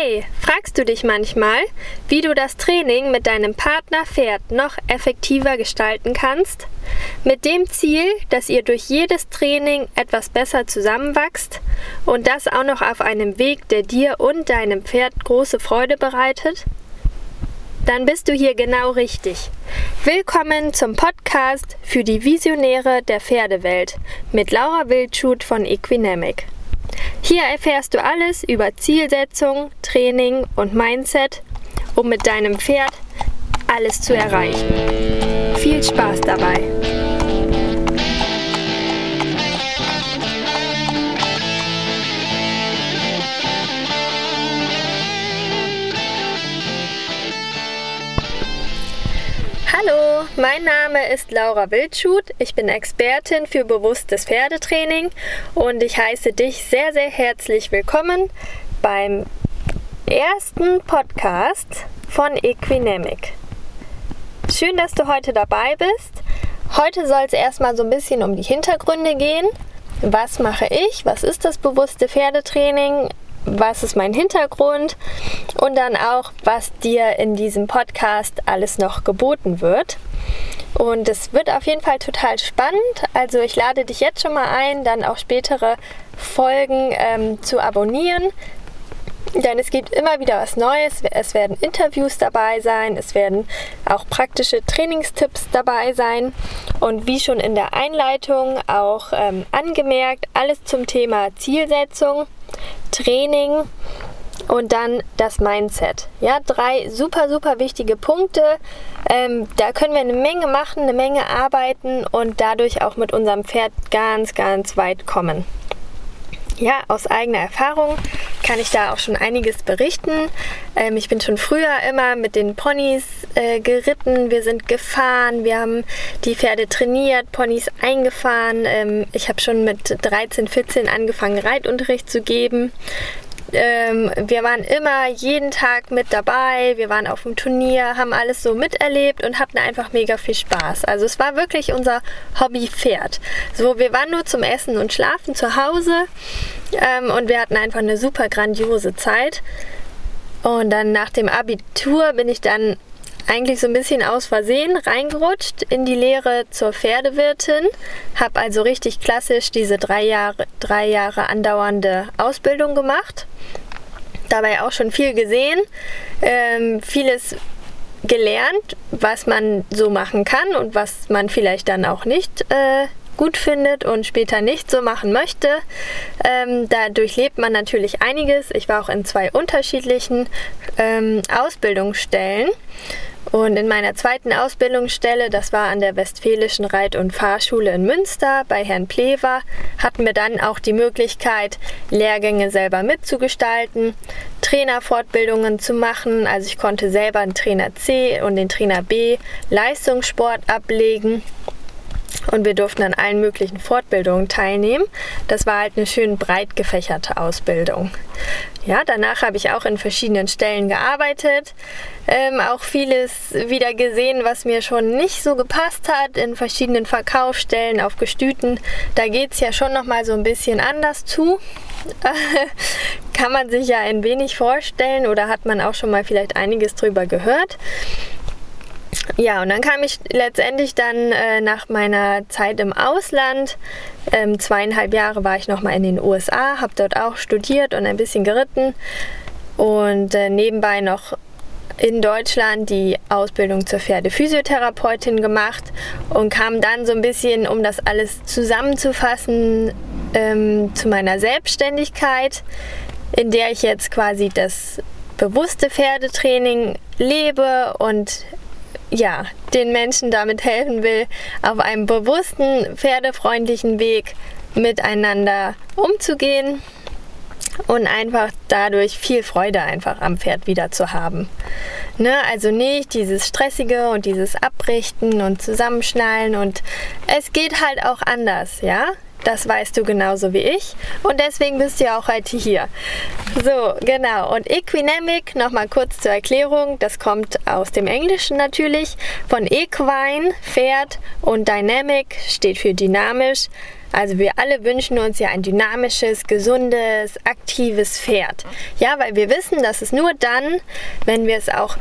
Hey, fragst du dich manchmal, wie du das Training mit deinem Partner Pferd noch effektiver gestalten kannst? Mit dem Ziel, dass ihr durch jedes Training etwas besser zusammenwachst und das auch noch auf einem Weg, der dir und deinem Pferd große Freude bereitet? Dann bist du hier genau richtig. Willkommen zum Podcast für die Visionäre der Pferdewelt mit Laura Wildschut von Equinamic. Hier erfährst du alles über Zielsetzung, Training und Mindset, um mit deinem Pferd alles zu erreichen. Viel Spaß dabei! Hallo, mein Name ist Laura Wildschut. Ich bin Expertin für bewusstes Pferdetraining und ich heiße dich sehr, sehr herzlich willkommen beim ersten Podcast von Equinamic. Schön, dass du heute dabei bist. Heute soll es erstmal so ein bisschen um die Hintergründe gehen. Was mache ich? Was ist das bewusste Pferdetraining? was ist mein Hintergrund und dann auch, was dir in diesem Podcast alles noch geboten wird. Und es wird auf jeden Fall total spannend. Also ich lade dich jetzt schon mal ein, dann auch spätere Folgen ähm, zu abonnieren. Denn es gibt immer wieder was Neues. Es werden Interviews dabei sein, es werden auch praktische Trainingstipps dabei sein. Und wie schon in der Einleitung auch ähm, angemerkt, alles zum Thema Zielsetzung. Training und dann das Mindset. Ja, drei super, super wichtige Punkte. Ähm, da können wir eine Menge machen, eine Menge arbeiten und dadurch auch mit unserem Pferd ganz, ganz weit kommen. Ja, aus eigener Erfahrung kann ich da auch schon einiges berichten. Ähm, ich bin schon früher immer mit den Ponys äh, geritten, wir sind gefahren, wir haben die Pferde trainiert, Ponys eingefahren. Ähm, ich habe schon mit 13, 14 angefangen, Reitunterricht zu geben. Ähm, wir waren immer jeden Tag mit dabei, wir waren auf dem Turnier, haben alles so miterlebt und hatten einfach mega viel Spaß. Also es war wirklich unser Hobby-Pferd. So, wir waren nur zum Essen und Schlafen zu Hause ähm, und wir hatten einfach eine super grandiose Zeit. Und dann nach dem Abitur bin ich dann eigentlich so ein bisschen aus Versehen reingerutscht in die Lehre zur Pferdewirtin, habe also richtig klassisch diese drei Jahre, drei Jahre andauernde Ausbildung gemacht. Dabei auch schon viel gesehen, ähm, vieles gelernt, was man so machen kann und was man vielleicht dann auch nicht äh, gut findet und später nicht so machen möchte. Ähm, da durchlebt man natürlich einiges. Ich war auch in zwei unterschiedlichen ähm, Ausbildungsstellen und in meiner zweiten Ausbildungsstelle, das war an der Westfälischen Reit- und Fahrschule in Münster bei Herrn Plever, hatten wir dann auch die Möglichkeit, Lehrgänge selber mitzugestalten, Trainerfortbildungen zu machen. Also ich konnte selber den Trainer C und den Trainer B Leistungssport ablegen und wir durften an allen möglichen Fortbildungen teilnehmen. Das war halt eine schön breit gefächerte Ausbildung. Ja, danach habe ich auch in verschiedenen Stellen gearbeitet, ähm, auch vieles wieder gesehen, was mir schon nicht so gepasst hat, in verschiedenen Verkaufsstellen auf Gestüten. Da geht es ja schon nochmal so ein bisschen anders zu. Kann man sich ja ein wenig vorstellen oder hat man auch schon mal vielleicht einiges drüber gehört. Ja, und dann kam ich letztendlich dann äh, nach meiner Zeit im Ausland, ähm, zweieinhalb Jahre war ich nochmal in den USA, habe dort auch studiert und ein bisschen geritten. Und äh, nebenbei noch in Deutschland die Ausbildung zur Pferdephysiotherapeutin gemacht und kam dann so ein bisschen, um das alles zusammenzufassen, ähm, zu meiner Selbstständigkeit, in der ich jetzt quasi das bewusste Pferdetraining lebe und ja, den Menschen damit helfen will, auf einem bewussten, pferdefreundlichen Weg miteinander umzugehen und einfach dadurch viel Freude einfach am Pferd wieder zu haben. Ne? Also nicht dieses Stressige und dieses Abrichten und Zusammenschnallen und es geht halt auch anders, ja? Das weißt du genauso wie ich und deswegen bist du ja auch heute hier. So, genau. Und Equinamic, nochmal kurz zur Erklärung, das kommt aus dem Englischen natürlich, von Equine, Pferd und Dynamic steht für dynamisch. Also wir alle wünschen uns ja ein dynamisches, gesundes, aktives Pferd. Ja, weil wir wissen, dass es nur dann, wenn wir es auch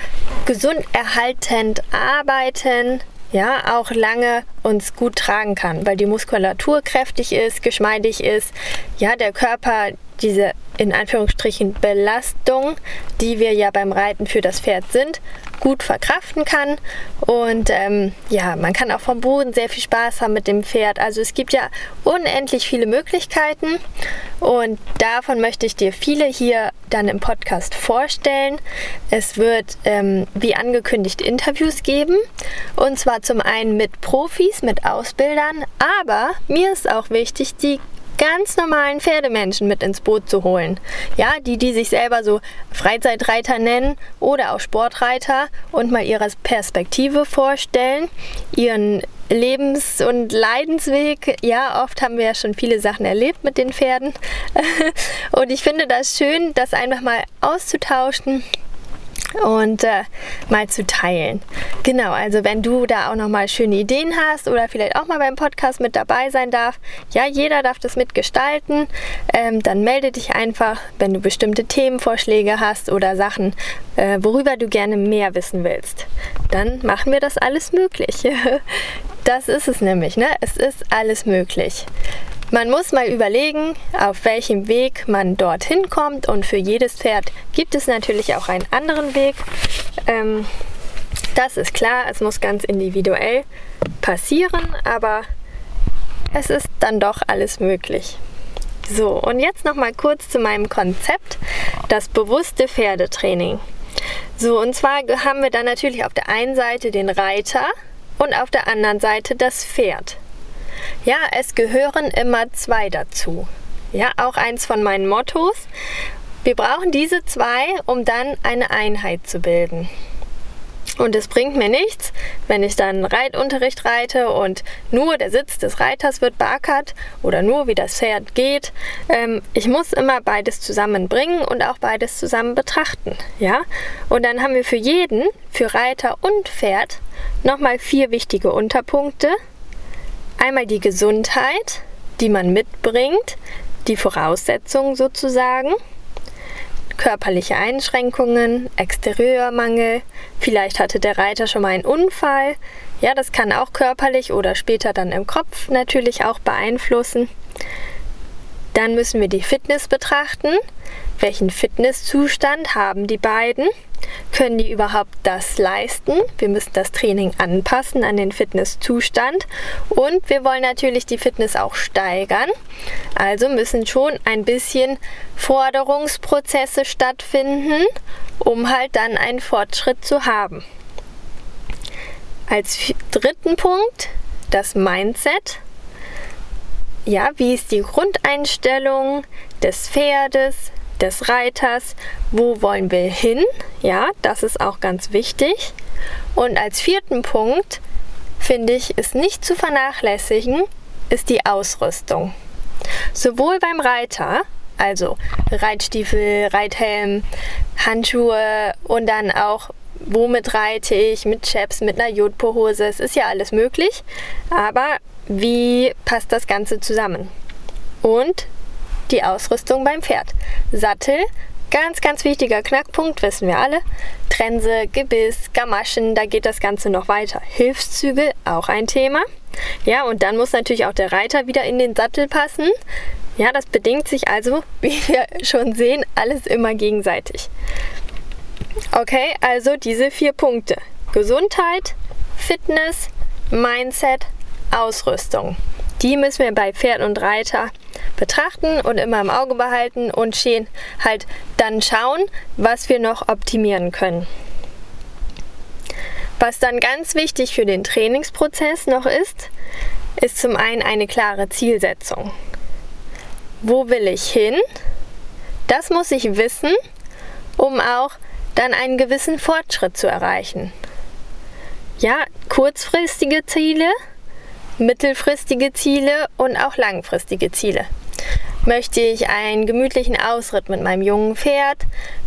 gesund erhaltend arbeiten, ja, auch lange uns gut tragen kann, weil die Muskulatur kräftig ist, geschmeidig ist, ja, der Körper diese in Anführungsstrichen Belastung, die wir ja beim Reiten für das Pferd sind, gut verkraften kann. Und ähm, ja, man kann auch vom Boden sehr viel Spaß haben mit dem Pferd. Also es gibt ja unendlich viele Möglichkeiten und davon möchte ich dir viele hier dann im Podcast vorstellen. Es wird, ähm, wie angekündigt, Interviews geben und zwar zum einen mit Profis, mit Ausbildern, aber mir ist auch wichtig, die ganz normalen Pferdemenschen mit ins Boot zu holen. Ja, die, die sich selber so Freizeitreiter nennen oder auch Sportreiter und mal ihre Perspektive vorstellen, ihren Lebens- und Leidensweg. Ja, oft haben wir ja schon viele Sachen erlebt mit den Pferden. und ich finde das schön, das einfach mal auszutauschen und äh, mal zu teilen. Genau, also wenn du da auch nochmal schöne Ideen hast oder vielleicht auch mal beim Podcast mit dabei sein darf, ja, jeder darf das mitgestalten, ähm, dann melde dich einfach, wenn du bestimmte Themenvorschläge hast oder Sachen, äh, worüber du gerne mehr wissen willst. Dann machen wir das alles möglich. das ist es nämlich, ne? Es ist alles möglich. Man muss mal überlegen, auf welchem Weg man dorthin kommt und für jedes Pferd gibt es natürlich auch einen anderen Weg. Ähm, das ist klar, es muss ganz individuell passieren, aber es ist dann doch alles möglich. So, und jetzt noch mal kurz zu meinem Konzept, das bewusste Pferdetraining. So, und zwar haben wir dann natürlich auf der einen Seite den Reiter und auf der anderen Seite das Pferd. Ja, es gehören immer zwei dazu. Ja, auch eins von meinen Mottos. Wir brauchen diese zwei, um dann eine Einheit zu bilden. Und es bringt mir nichts, wenn ich dann Reitunterricht reite und nur der Sitz des Reiters wird beackert oder nur wie das Pferd geht. Ähm, ich muss immer beides zusammenbringen und auch beides zusammen betrachten. Ja? Und dann haben wir für jeden, für Reiter und Pferd, nochmal vier wichtige Unterpunkte, Einmal die Gesundheit, die man mitbringt, die Voraussetzungen sozusagen, körperliche Einschränkungen, Exterieurmangel, vielleicht hatte der Reiter schon mal einen Unfall, ja, das kann auch körperlich oder später dann im Kopf natürlich auch beeinflussen. Dann müssen wir die Fitness betrachten. Welchen Fitnesszustand haben die beiden? Können die überhaupt das leisten? Wir müssen das Training anpassen an den Fitnesszustand und wir wollen natürlich die Fitness auch steigern. Also müssen schon ein bisschen Forderungsprozesse stattfinden, um halt dann einen Fortschritt zu haben. Als dritten Punkt das Mindset ja, wie ist die Grundeinstellung des Pferdes, des Reiters, wo wollen wir hin? Ja, das ist auch ganz wichtig. Und als vierten Punkt finde ich, ist nicht zu vernachlässigen, ist die Ausrüstung. Sowohl beim Reiter, also Reitstiefel, Reithelm, Handschuhe und dann auch womit reite ich, mit Chaps, mit einer Jodpo-Hose, es ist ja alles möglich, aber wie passt das Ganze zusammen? Und die Ausrüstung beim Pferd. Sattel, ganz, ganz wichtiger Knackpunkt, wissen wir alle. Trense, Gebiss, Gamaschen, da geht das Ganze noch weiter. Hilfszüge, auch ein Thema. Ja, und dann muss natürlich auch der Reiter wieder in den Sattel passen. Ja, das bedingt sich also, wie wir schon sehen, alles immer gegenseitig. Okay, also diese vier Punkte. Gesundheit, Fitness, Mindset, Ausrüstung. Die müssen wir bei Pferd und Reiter betrachten und immer im Auge behalten und stehen halt dann schauen, was wir noch optimieren können. Was dann ganz wichtig für den Trainingsprozess noch ist, ist zum einen eine klare Zielsetzung. Wo will ich hin? Das muss ich wissen, um auch dann einen gewissen Fortschritt zu erreichen. Ja, kurzfristige Ziele mittelfristige Ziele und auch langfristige Ziele. Möchte ich einen gemütlichen Ausritt mit meinem jungen Pferd?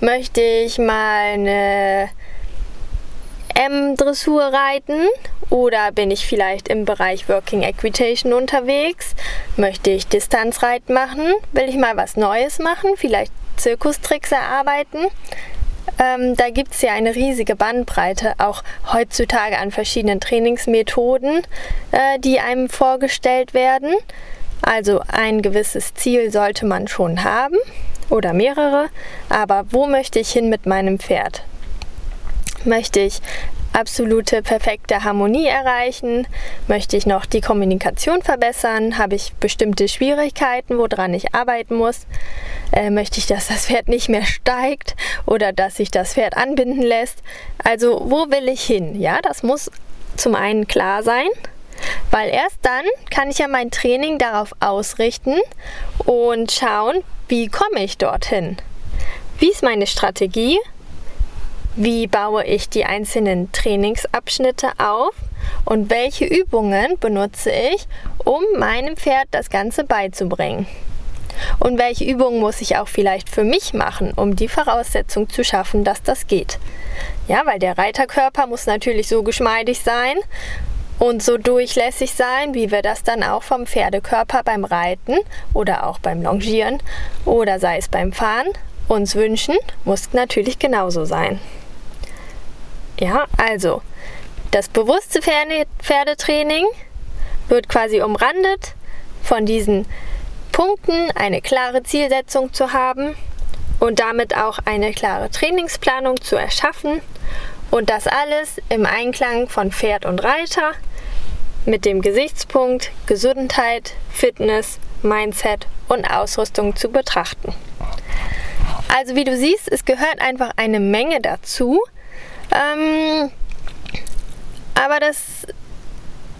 Möchte ich mal eine M-Dressur reiten oder bin ich vielleicht im Bereich Working Equitation unterwegs? Möchte ich Distanzreiten machen? Will ich mal was Neues machen? Vielleicht Zirkustricks erarbeiten? Ähm, da gibt es ja eine riesige Bandbreite, auch heutzutage an verschiedenen Trainingsmethoden, äh, die einem vorgestellt werden. Also ein gewisses Ziel sollte man schon haben oder mehrere, aber wo möchte ich hin mit meinem Pferd? Möchte ich absolute perfekte Harmonie erreichen? Möchte ich noch die Kommunikation verbessern? Habe ich bestimmte Schwierigkeiten, woran ich arbeiten muss? Äh, möchte ich, dass das Pferd nicht mehr steigt oder dass sich das Pferd anbinden lässt? Also wo will ich hin? Ja, das muss zum einen klar sein, weil erst dann kann ich ja mein Training darauf ausrichten und schauen, wie komme ich dorthin? Wie ist meine Strategie? Wie baue ich die einzelnen Trainingsabschnitte auf? Und welche Übungen benutze ich, um meinem Pferd das Ganze beizubringen? Und welche Übungen muss ich auch vielleicht für mich machen, um die Voraussetzung zu schaffen, dass das geht? Ja, weil der Reiterkörper muss natürlich so geschmeidig sein und so durchlässig sein, wie wir das dann auch vom Pferdekörper beim Reiten oder auch beim Longieren oder sei es beim Fahren uns wünschen, muss natürlich genauso sein. Ja, also das bewusste Pferdetraining wird quasi umrandet von diesen Punkten, eine klare Zielsetzung zu haben und damit auch eine klare Trainingsplanung zu erschaffen und das alles im Einklang von Pferd und Reiter mit dem Gesichtspunkt Gesundheit, Fitness, Mindset und Ausrüstung zu betrachten. Also wie du siehst, es gehört einfach eine Menge dazu. Ähm, aber das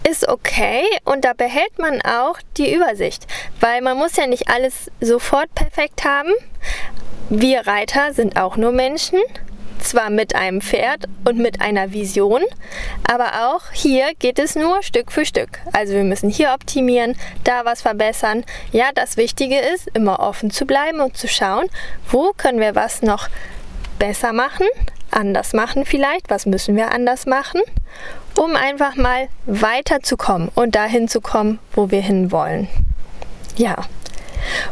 ist okay und da behält man auch die Übersicht, weil man muss ja nicht alles sofort perfekt haben. Wir Reiter sind auch nur Menschen zwar mit einem Pferd und mit einer Vision, aber auch hier geht es nur Stück für Stück. Also wir müssen hier optimieren, da was verbessern. Ja, das Wichtige ist, immer offen zu bleiben und zu schauen, wo können wir was noch besser machen, anders machen vielleicht, was müssen wir anders machen, um einfach mal weiterzukommen und dahin zu kommen, wo wir hinwollen. Ja.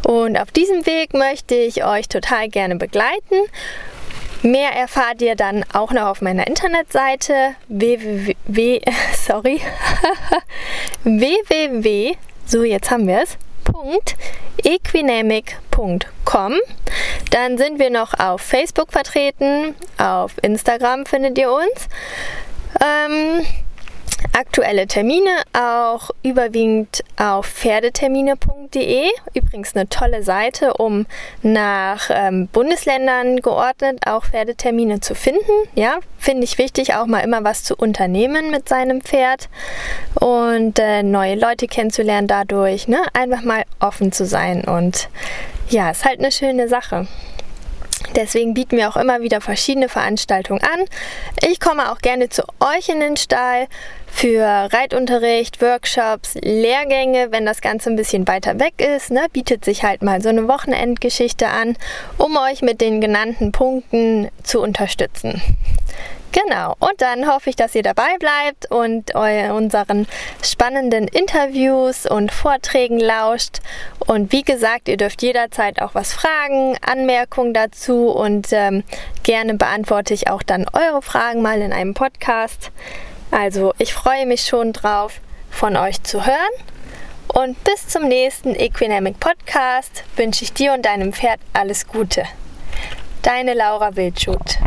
Und auf diesem Weg möchte ich euch total gerne begleiten. Mehr erfahrt ihr dann auch noch auf meiner Internetseite www, sorry, www, so jetzt haben wir es, equinamic.com. Dann sind wir noch auf Facebook vertreten, auf Instagram findet ihr uns. Ähm, aktuelle Termine auch überwiegend auf pferdetermine.de. Übrigens eine tolle Seite, um nach ähm, Bundesländern geordnet auch Pferdetermine zu finden. Ja, finde ich wichtig, auch mal immer was zu unternehmen mit seinem Pferd und äh, neue Leute kennenzulernen dadurch. Ne? Einfach mal offen zu sein und ja, ist halt eine schöne Sache. Deswegen bieten wir auch immer wieder verschiedene Veranstaltungen an. Ich komme auch gerne zu euch in den Stall für Reitunterricht, Workshops, Lehrgänge, wenn das Ganze ein bisschen weiter weg ist, ne, bietet sich halt mal so eine Wochenendgeschichte an, um euch mit den genannten Punkten zu unterstützen. Genau, und dann hoffe ich, dass ihr dabei bleibt und unseren spannenden Interviews und Vorträgen lauscht. Und wie gesagt, ihr dürft jederzeit auch was fragen, Anmerkungen dazu und ähm, gerne beantworte ich auch dann eure Fragen mal in einem Podcast. Also ich freue mich schon drauf, von euch zu hören. Und bis zum nächsten Equinamic Podcast wünsche ich dir und deinem Pferd alles Gute. Deine Laura Wildschut.